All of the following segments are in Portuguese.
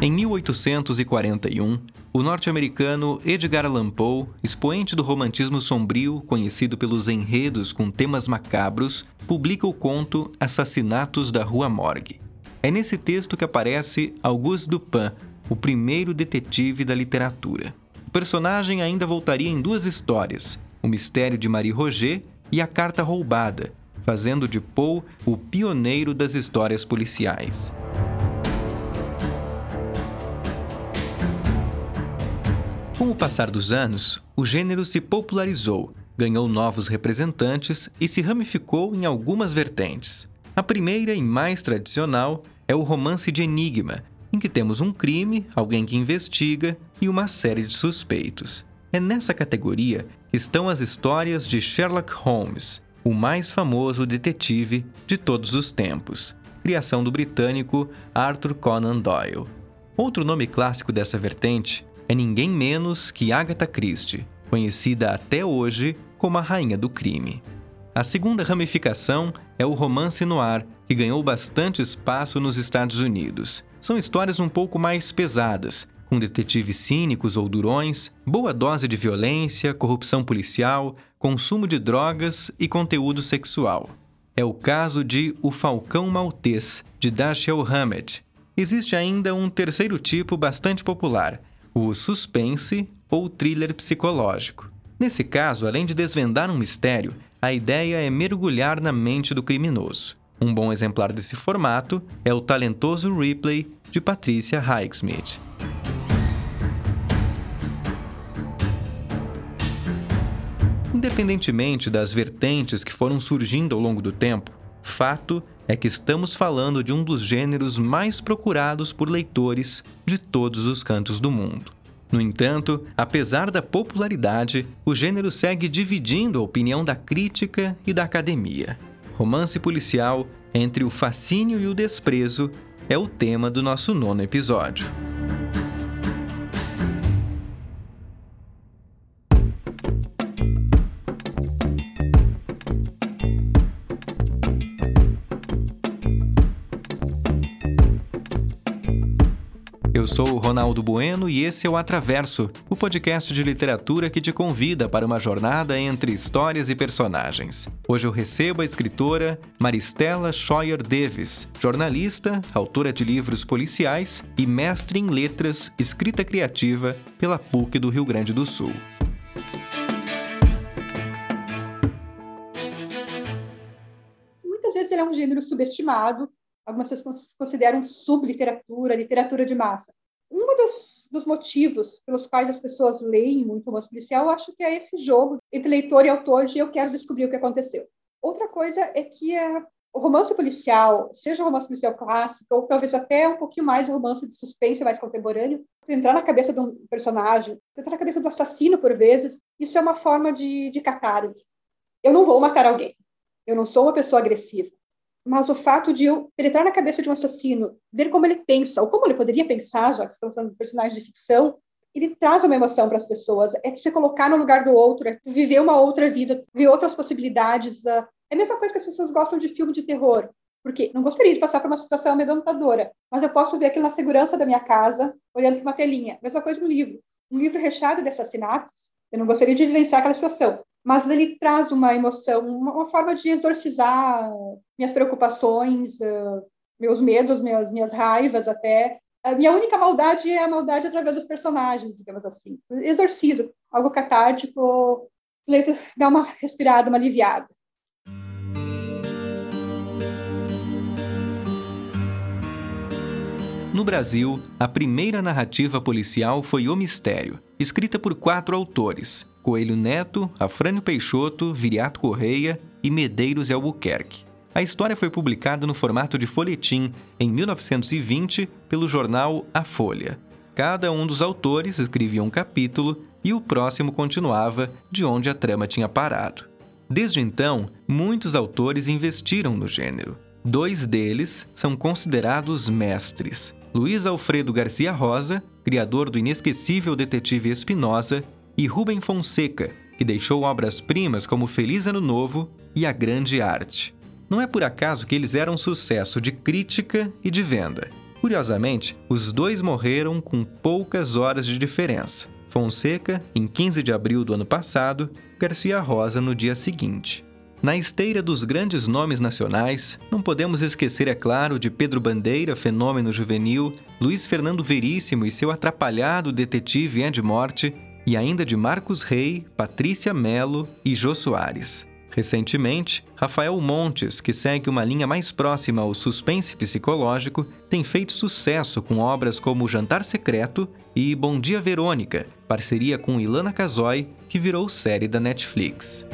Em 1841, o norte-americano Edgar Allan Poe, expoente do romantismo sombrio, conhecido pelos enredos com temas macabros, publica o conto Assassinatos da Rua Morgue. É nesse texto que aparece Auguste Dupin, o primeiro detetive da literatura. O personagem ainda voltaria em duas histórias: O Mistério de Marie Roget e A Carta Roubada, fazendo de Poe o pioneiro das histórias policiais. Com o passar dos anos, o gênero se popularizou, ganhou novos representantes e se ramificou em algumas vertentes. A primeira e mais tradicional é o romance de enigma, em que temos um crime, alguém que investiga e uma série de suspeitos. É nessa categoria que estão as histórias de Sherlock Holmes, o mais famoso detetive de todos os tempos, criação do britânico Arthur Conan Doyle. Outro nome clássico dessa vertente é ninguém menos que Agatha Christie, conhecida até hoje como a rainha do crime. A segunda ramificação é o romance noir, que ganhou bastante espaço nos Estados Unidos. São histórias um pouco mais pesadas, com detetives cínicos ou durões, boa dose de violência, corrupção policial, consumo de drogas e conteúdo sexual. É o caso de O Falcão Maltês, de Dashiell Hammett. Existe ainda um terceiro tipo bastante popular, o suspense ou thriller psicológico. Nesse caso, além de desvendar um mistério, a ideia é mergulhar na mente do criminoso. Um bom exemplar desse formato é o talentoso Ripley de Patricia Highsmith. Independentemente das vertentes que foram surgindo ao longo do tempo, fato é que estamos falando de um dos gêneros mais procurados por leitores de todos os cantos do mundo. No entanto, apesar da popularidade, o gênero segue dividindo a opinião da crítica e da academia. Romance policial entre o fascínio e o desprezo é o tema do nosso nono episódio. Sou o Ronaldo Bueno e esse é o Atraverso, o podcast de literatura que te convida para uma jornada entre histórias e personagens. Hoje eu recebo a escritora Maristela Scheuer Davis, jornalista, autora de livros policiais e mestre em letras, escrita criativa pela PUC do Rio Grande do Sul. Muitas vezes ele é um gênero subestimado, algumas pessoas consideram subliteratura, literatura de massa um dos, dos, motivos pelos quais as pessoas leem muito romance policial, eu acho que é esse jogo entre leitor e autor de eu quero descobrir o que aconteceu. Outra coisa é que a, o romance policial, seja o romance policial clássico, ou talvez até um pouquinho mais o romance de suspense mais contemporâneo, entrar na cabeça de um personagem, entrar na cabeça do assassino por vezes, isso é uma forma de, de catarse. Eu não vou matar alguém. Eu não sou uma pessoa agressiva mas o fato de eu penetrar na cabeça de um assassino, ver como ele pensa, ou como ele poderia pensar, já que estamos falando de personagens de ficção, ele traz uma emoção para as pessoas. É se colocar no lugar do outro, é viver uma outra vida, ver outras possibilidades. É a mesma coisa que as pessoas gostam de filme de terror. Porque não gostaria de passar por uma situação amedrontadora, mas eu posso ver aquilo na segurança da minha casa, olhando para uma telinha. Mesma coisa no livro. Um livro recheado de assassinatos, eu não gostaria de vivenciar aquela situação, mas ele traz uma emoção, uma, forma de exorcizar minhas preocupações, uh, meus medos, minhas, minhas raivas até. A minha única maldade é a maldade através dos personagens, digamos assim. Exorciza, algo catártico, dá uma respirada, uma aliviada. No Brasil, a primeira narrativa policial foi O Mistério, escrita por quatro autores: Coelho Neto, Afrânio Peixoto, Viriato Correia e Medeiros Albuquerque. A história foi publicada no formato de folhetim em 1920 pelo jornal A Folha. Cada um dos autores escrevia um capítulo e o próximo continuava de onde a trama tinha parado. Desde então, muitos autores investiram no gênero. Dois deles são considerados mestres: Luiz Alfredo Garcia Rosa, criador do inesquecível Detetive Espinosa, e Rubem Fonseca, que deixou obras-primas como Feliz Ano Novo e A Grande Arte. Não é por acaso que eles eram sucesso de crítica e de venda. Curiosamente, os dois morreram com poucas horas de diferença. Fonseca, em 15 de abril do ano passado, Garcia Rosa no dia seguinte. Na esteira dos grandes nomes nacionais, não podemos esquecer, é claro, de Pedro Bandeira, fenômeno juvenil, Luiz Fernando Veríssimo e seu atrapalhado detetive Ed Morte, e ainda de Marcos Rey, Patrícia Melo e Jô Soares. Recentemente, Rafael Montes, que segue uma linha mais próxima ao suspense psicológico, tem feito sucesso com obras como Jantar Secreto e Bom Dia Verônica, parceria com Ilana Casoy, que virou série da Netflix.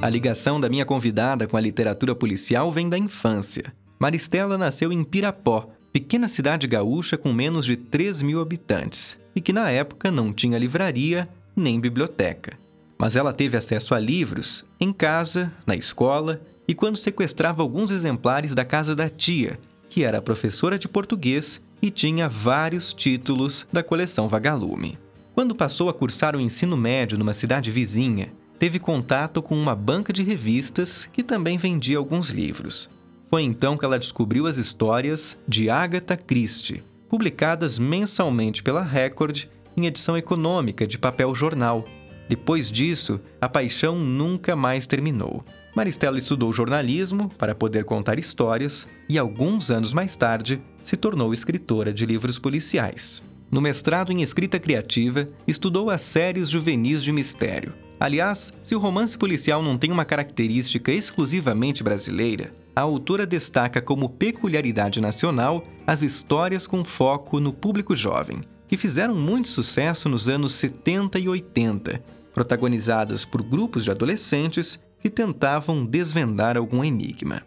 A ligação da minha convidada com a literatura policial vem da infância. Maristela nasceu em Pirapó, pequena cidade gaúcha com menos de 3 mil habitantes, e que na época não tinha livraria nem biblioteca. Mas ela teve acesso a livros em casa, na escola e quando sequestrava alguns exemplares da casa da tia, que era professora de português e tinha vários títulos da coleção Vagalume. Quando passou a cursar o ensino médio numa cidade vizinha, teve contato com uma banca de revistas que também vendia alguns livros. Foi então que ela descobriu as histórias de Agatha Christie, publicadas mensalmente pela Record em edição econômica de papel jornal. Depois disso, a paixão nunca mais terminou. Maristela estudou jornalismo para poder contar histórias e, alguns anos mais tarde, se tornou escritora de livros policiais. No mestrado em escrita criativa, estudou as séries juvenis de mistério. Aliás, se o romance policial não tem uma característica exclusivamente brasileira, a autora destaca como peculiaridade nacional as histórias com foco no público jovem, que fizeram muito sucesso nos anos 70 e 80, protagonizadas por grupos de adolescentes que tentavam desvendar algum enigma.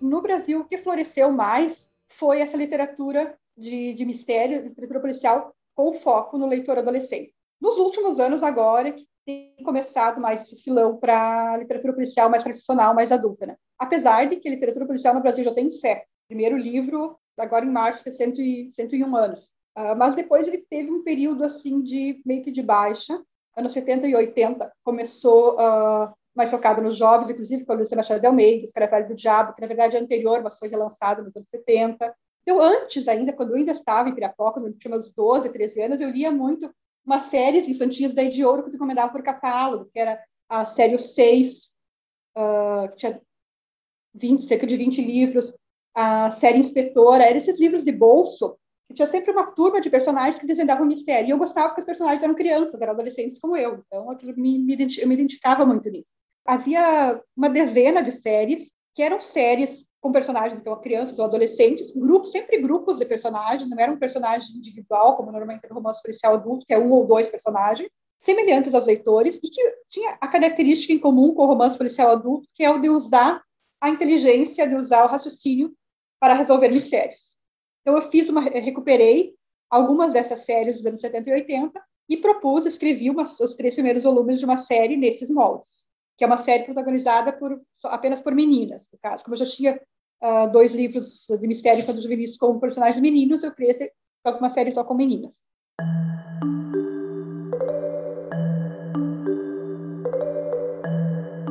No Brasil, o que floresceu mais foi essa literatura de, de mistério, literatura policial, com foco no leitor adolescente. Nos últimos anos, agora, que tem começado mais esse filão para literatura policial mais tradicional, mais adulta. Né? Apesar de que literatura policial no Brasil já tem século. Primeiro livro, agora em março, fez 101 anos. Uh, mas depois ele teve um período assim de meio que de baixa. Anos 70 e 80 começou uh, mais focado nos jovens, inclusive com a Lúcia Machado de Almeida, Escravelho do Diabo, que na verdade é anterior, mas foi relançado nos anos 70. Eu antes ainda, quando eu ainda estava em Pirapoca, quando eu tinha uns 12, 13 anos, eu lia muito umas séries infantis da de Ouro que tu encomendava por catálogo, que era a série 6, uh, que tinha 20, cerca de 20 livros, a série Inspetora, eram esses livros de bolso, que tinha sempre uma turma de personagens que desvendavam o mistério. E eu gostava porque os personagens eram crianças, eram adolescentes como eu, então aquilo me, me, eu me identificava muito nisso. Havia uma dezena de séries, que eram séries com personagens, então, crianças ou adolescentes, grupos, sempre grupos de personagens, não era um personagem individual, como normalmente no romance policial adulto, que é um ou dois personagens, semelhantes aos leitores, e que tinha a característica em comum com o romance policial adulto, que é o de usar a inteligência, de usar o raciocínio para resolver mistérios. Então, eu fiz uma, recuperei algumas dessas séries dos anos 70 e 80 e propus, escrevi uma, os três primeiros volumes de uma série nesses moldes que é uma série protagonizada por, apenas por meninas, no caso. Como eu já tinha uh, dois livros de mistério os juvenis com personagens meninos, eu criei uma série só com meninas.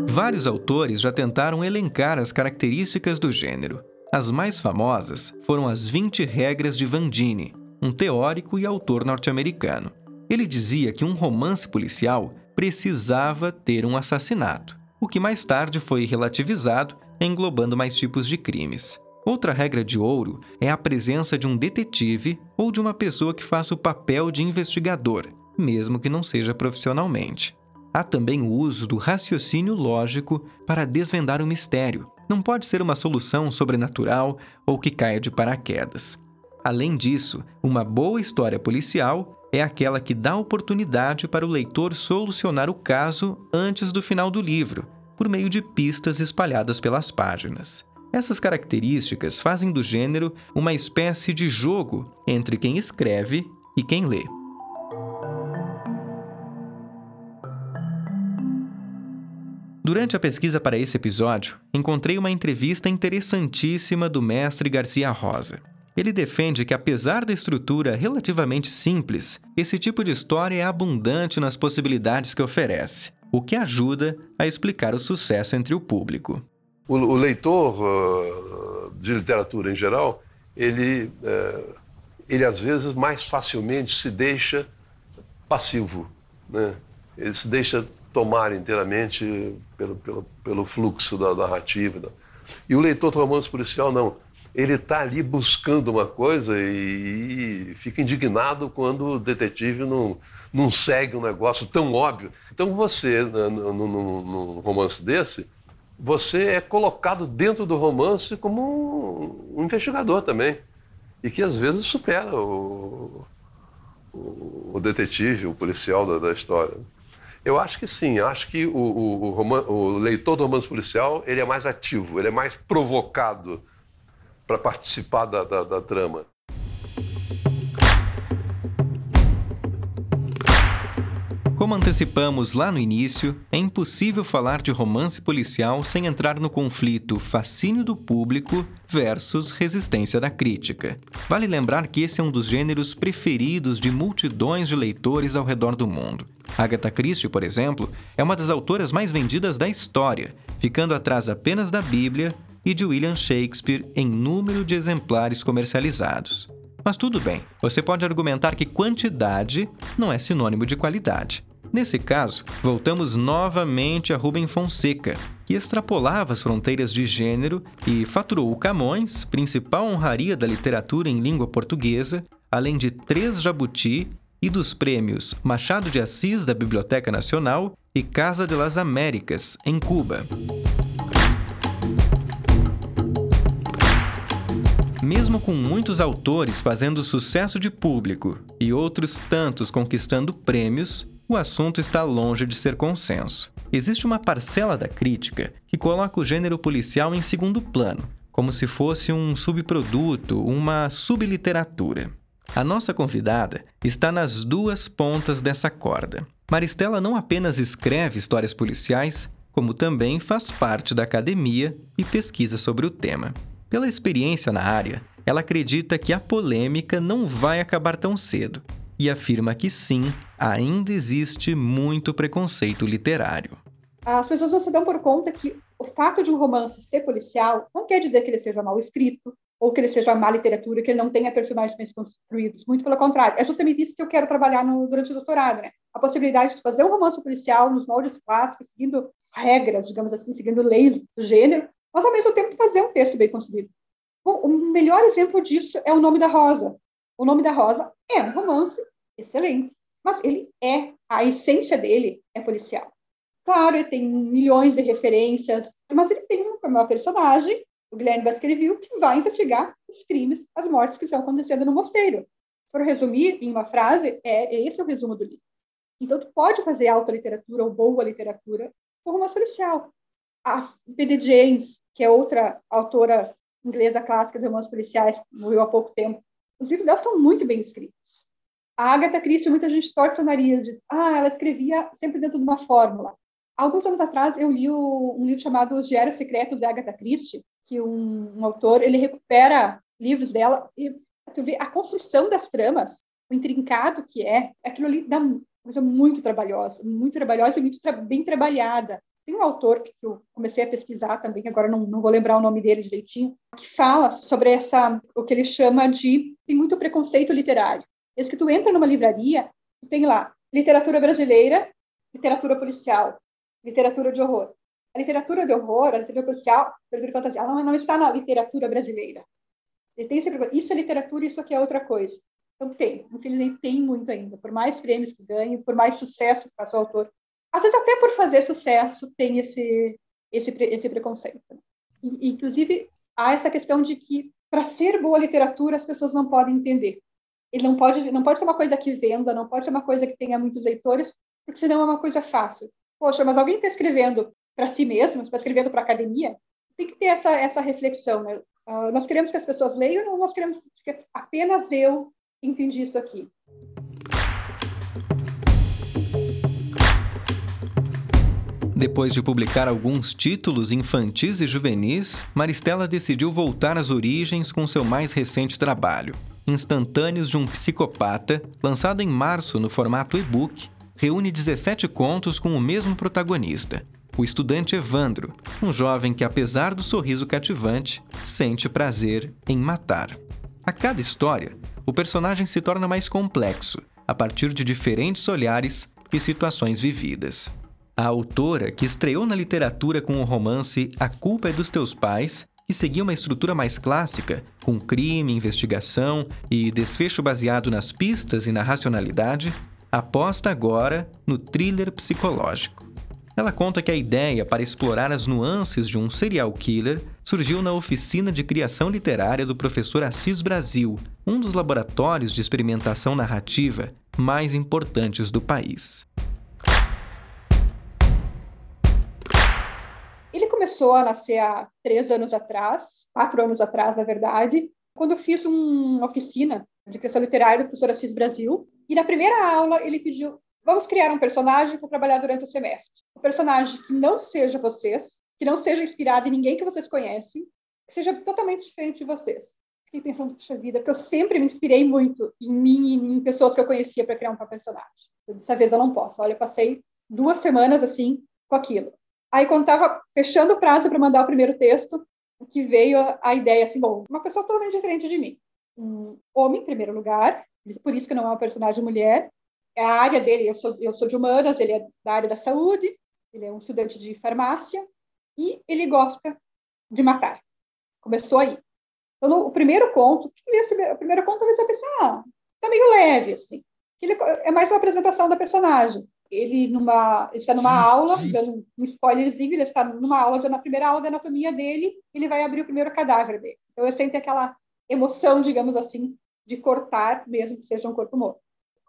Vários autores já tentaram elencar as características do gênero. As mais famosas foram as 20 regras de Vandini, um teórico e autor norte-americano. Ele dizia que um romance policial precisava ter um assassinato, o que mais tarde foi relativizado, englobando mais tipos de crimes. Outra regra de ouro é a presença de um detetive ou de uma pessoa que faça o papel de investigador, mesmo que não seja profissionalmente. Há também o uso do raciocínio lógico para desvendar o mistério. Não pode ser uma solução sobrenatural ou que caia de paraquedas. Além disso, uma boa história policial é aquela que dá oportunidade para o leitor solucionar o caso antes do final do livro, por meio de pistas espalhadas pelas páginas. Essas características fazem do gênero uma espécie de jogo entre quem escreve e quem lê. Durante a pesquisa para esse episódio, encontrei uma entrevista interessantíssima do mestre Garcia Rosa. Ele defende que, apesar da estrutura relativamente simples, esse tipo de história é abundante nas possibilidades que oferece, o que ajuda a explicar o sucesso entre o público. o, o leitor uh, de literatura em geral, ele, uh, ele às vezes mais facilmente se deixa passivo, né? ele se deixa tomar inteiramente pelo, pelo, pelo fluxo da narrativa. E o leitor do romance policial, não. Ele está ali buscando uma coisa e, e, fica indignado quando o não, não segue um negócio tão óbvio. Então você, num romance desse, você é colocado dentro do romance como um, investigador também. E que às vezes supera o, o, o detetive, o policial da, da, história. Eu acho que sim, acho que o, o, o, leitor do romance policial ele é mais ativo, ele é mais provocado para participar da, da, da trama. Como antecipamos lá no início, é impossível falar de romance policial sem entrar no conflito fascínio do público versus resistência da crítica. Vale lembrar que esse é um dos gêneros preferidos de multidões de leitores ao redor do mundo. Agatha Christie, por exemplo, é uma das autoras mais vendidas da história, ficando atrás apenas da Bíblia e de William Shakespeare em número de exemplares comercializados. Mas tudo bem, você pode argumentar que quantidade não é sinônimo de qualidade. Nesse caso, voltamos novamente a Rubem Fonseca, que extrapolava as fronteiras de gênero e faturou o Camões, principal honraria da literatura em língua portuguesa, além de três Jabuti e dos prêmios Machado de Assis da Biblioteca Nacional e Casa de las Américas, em Cuba. Mesmo com muitos autores fazendo sucesso de público e outros tantos conquistando prêmios, o assunto está longe de ser consenso. Existe uma parcela da crítica que coloca o gênero policial em segundo plano, como se fosse um subproduto, uma subliteratura. A nossa convidada está nas duas pontas dessa corda. Maristela não apenas escreve histórias policiais, como também faz parte da academia e pesquisa sobre o tema. Pela experiência na área, ela acredita que a polêmica não vai acabar tão cedo e afirma que sim, ainda existe muito preconceito literário. As pessoas não se dão por conta que o fato de um romance ser policial não quer dizer que ele seja mal escrito ou que ele seja má literatura, que ele não tenha personagens bem construídos. Muito pelo contrário. É justamente isso que eu quero trabalhar no, durante o doutorado, né? A possibilidade de fazer um romance policial nos moldes clássicos, seguindo regras, digamos assim, seguindo leis do gênero, mas ao mesmo tempo fazer um texto bem construído. Bom, o melhor exemplo disso é O Nome da Rosa. O Nome da Rosa é um romance excelente, mas ele é, a essência dele é policial. Claro, ele tem milhões de referências, mas ele tem uma personagem, o Guilherme Baskerville, que vai investigar os crimes, as mortes que estão acontecendo no mosteiro. Se for resumir em uma frase, é esse é o resumo do livro. Então, tu pode fazer alta literatura ou boa literatura com romance policial. A P.D. James, que é outra autora inglesa clássica de romances policiais, morreu há pouco tempo, os livros dela são muito bem escritos. A Agatha Christie, muita gente torce o nariz, diz, ah, ela escrevia sempre dentro de uma fórmula. Alguns anos atrás, eu li o, um livro chamado Os Diários Secretos de Agatha Christie, que um, um autor, ele recupera livros dela e tu vê a construção das tramas, o intrincado que é, aquilo ali dá coisa muito trabalhosa, muito trabalhosa e muito tra bem trabalhada. Tem um autor que eu comecei a pesquisar também, agora não, não vou lembrar o nome dele direitinho, que fala sobre essa, o que ele chama de, tem muito preconceito literário. Esse que tu entra numa livraria, tem lá literatura brasileira, literatura policial, literatura de horror. A literatura de horror, a literatura policial, a literatura de fantasia, ela não, está na literatura brasileira. tem esse, isso é literatura, isso aqui é outra coisa. Então tem, infelizmente tem muito ainda. Por mais prêmios que ganhe, por mais sucesso que faça o autor, às vezes até por fazer sucesso tem esse esse esse preconceito. E, inclusive há essa questão de que para ser boa literatura as pessoas não podem entender. Ele não pode não pode ser uma coisa que venda, não pode ser uma coisa que tenha muitos leitores, porque senão é uma coisa fácil. Poxa, mas alguém está escrevendo para si mesmo, está escrevendo para a academia, tem que ter essa essa reflexão. Né? Uh, nós queremos que as pessoas leiam ou nós queremos que apenas eu entendi isso aqui? Depois de publicar alguns títulos infantis e juvenis, Maristela decidiu voltar às origens com seu mais recente trabalho, Instantâneos de um Psicopata, lançado em março no formato e-book, reúne 17 contos com o mesmo protagonista. o estudante Evandro, um jovem que, apesar do sorriso cativante, sente prazer em matar. A cada história, o personagem se torna mais complexo, a partir de diferentes olhares e situações vividas. A autora, que estreou na literatura com o romance A Culpa é dos Teus Pais, que seguia uma estrutura mais clássica, com crime, investigação e desfecho baseado nas pistas e na racionalidade, aposta agora no thriller psicológico. Ela conta que a ideia para explorar as nuances de um serial killer surgiu na oficina de criação literária do professor Assis Brasil, um dos laboratórios de experimentação narrativa mais importantes do país. Começou a nascer há três anos atrás, quatro anos atrás, na verdade, quando eu fiz uma oficina de criação literária do professor Assis Brasil. E na primeira aula ele pediu: vamos criar um personagem para trabalhar durante o semestre. Um personagem que não seja vocês, que não seja inspirado em ninguém que vocês conhecem, que seja totalmente diferente de vocês. Fiquei pensando, puxa vida, porque eu sempre me inspirei muito em mim e em pessoas que eu conhecia para criar um personagem. Dessa vez eu não posso. Olha, eu passei duas semanas assim com aquilo. Aí, quando estava fechando o prazo para mandar o primeiro texto, que veio a, ideia assim, bom, uma pessoa totalmente diferente de mim. Um homem, em primeiro lugar, por isso que não é uma personagem mulher. É a área dele, eu sou, eu sou de humanas, ele é da área da saúde, ele é um estudante de farmácia e ele gosta de matar. Começou aí. Então, no, o primeiro conto, o primeiro conto você pense, ah, tá meio leve, assim. Ele, é mais uma apresentação da personagem ele numa ele está numa aula, dando um spoilerzinho, ele está numa aula, na primeira aula de anatomia dele, ele vai abrir o primeiro cadáver dele. Então eu sinto aquela emoção, digamos assim, de cortar, mesmo que seja um corpo morto.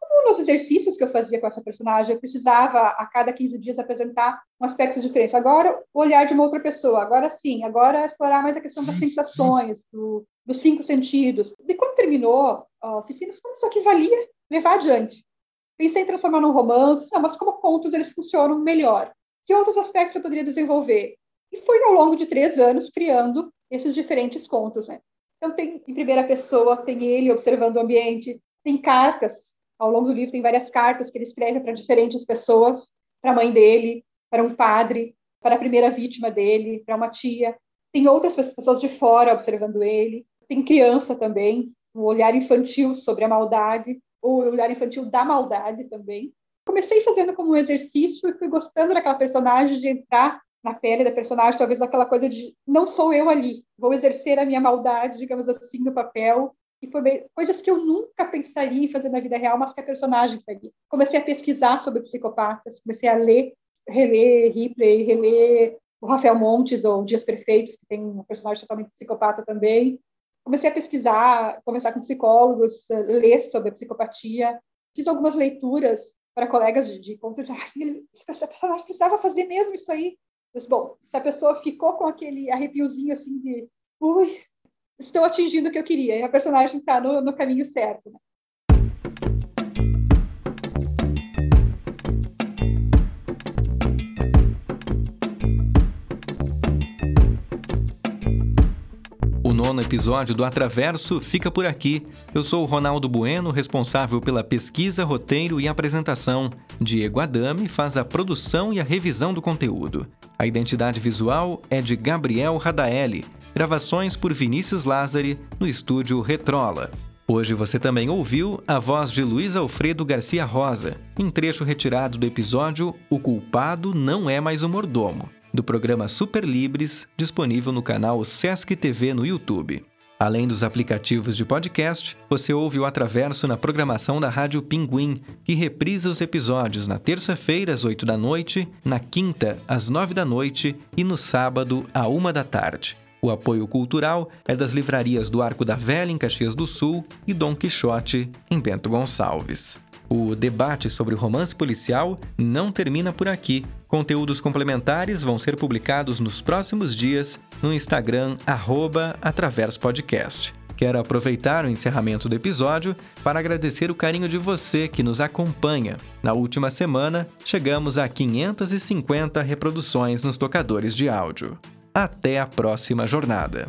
Como nos exercícios que eu fazia com essa personagem, eu precisava a cada 15 dias apresentar um aspecto diferente. Agora, o olhar de uma outra pessoa. Agora sim, agora explorar mais a questão das sensações, do, dos cinco sentidos. E quando terminou a oficina, como isso aqui valia levar adiante. Pensei em transformar num romance, não, mas como contos eles funcionam melhor. Que outros aspectos eu poderia desenvolver? E fui, ao longo de três anos, criando esses diferentes contos. Né? Então, tem em primeira pessoa, tem ele observando o ambiente, tem cartas. Ao longo do livro, tem várias cartas que ele escreve para diferentes pessoas, para a mãe dele, para um padre, para a primeira vítima dele, para uma tia. Tem outras pessoas de fora observando ele. Tem criança também, um olhar infantil sobre a maldade o olhar infantil da maldade também. Comecei fazendo como um exercício e fui gostando daquela personagem, de entrar na pele da personagem, talvez aquela coisa de não sou eu ali, vou exercer a minha maldade, digamos assim, no papel. E foi bem, coisas que eu nunca pensaria em fazer na vida real, mas que a personagem faria. Comecei a pesquisar sobre psicopatas, comecei a ler, reler Ripley, reler o Rafael Montes ou Dias Perfeitos, que tem um personagem totalmente psicopata também comecei a pesquisar, conversar com psicólogos, eh, ler sobre a psicopatia, fiz algumas leituras para colegas de, de ah, essa personagem precisava fazer mesmo isso aí. Mas, bom, se a pessoa ficou com aquele arrepiozinho assim de, ui, estou atingindo o que eu queria, e a personagem está no, no caminho certo. Né? Nono episódio do Atraverso fica por aqui. Eu sou o Ronaldo Bueno, responsável pela pesquisa, roteiro e apresentação. Diego Adame faz a produção e a revisão do conteúdo. A identidade visual é de Gabriel Radaeli. Gravações por Vinícius Lázari no estúdio Retrola. Hoje você também ouviu a voz de Luiz Alfredo Garcia Rosa, em trecho retirado do episódio O Culpado Não É Mais o Mordomo do programa Super Libres, disponível no canal Sesc TV no YouTube. Além dos aplicativos de podcast, você ouve o Atraverso na programação da Rádio Pinguim, que reprisa os episódios na terça-feira às 8 da noite, na quinta às 9 da noite e no sábado à 1 da tarde. O apoio cultural é das livrarias do Arco da Velha em Caxias do Sul e Dom Quixote em Bento Gonçalves. O debate sobre o romance policial não termina por aqui. Conteúdos complementares vão ser publicados nos próximos dias no Instagram @atraverspodcast. Quero aproveitar o encerramento do episódio para agradecer o carinho de você que nos acompanha. Na última semana, chegamos a 550 reproduções nos tocadores de áudio. Até a próxima jornada.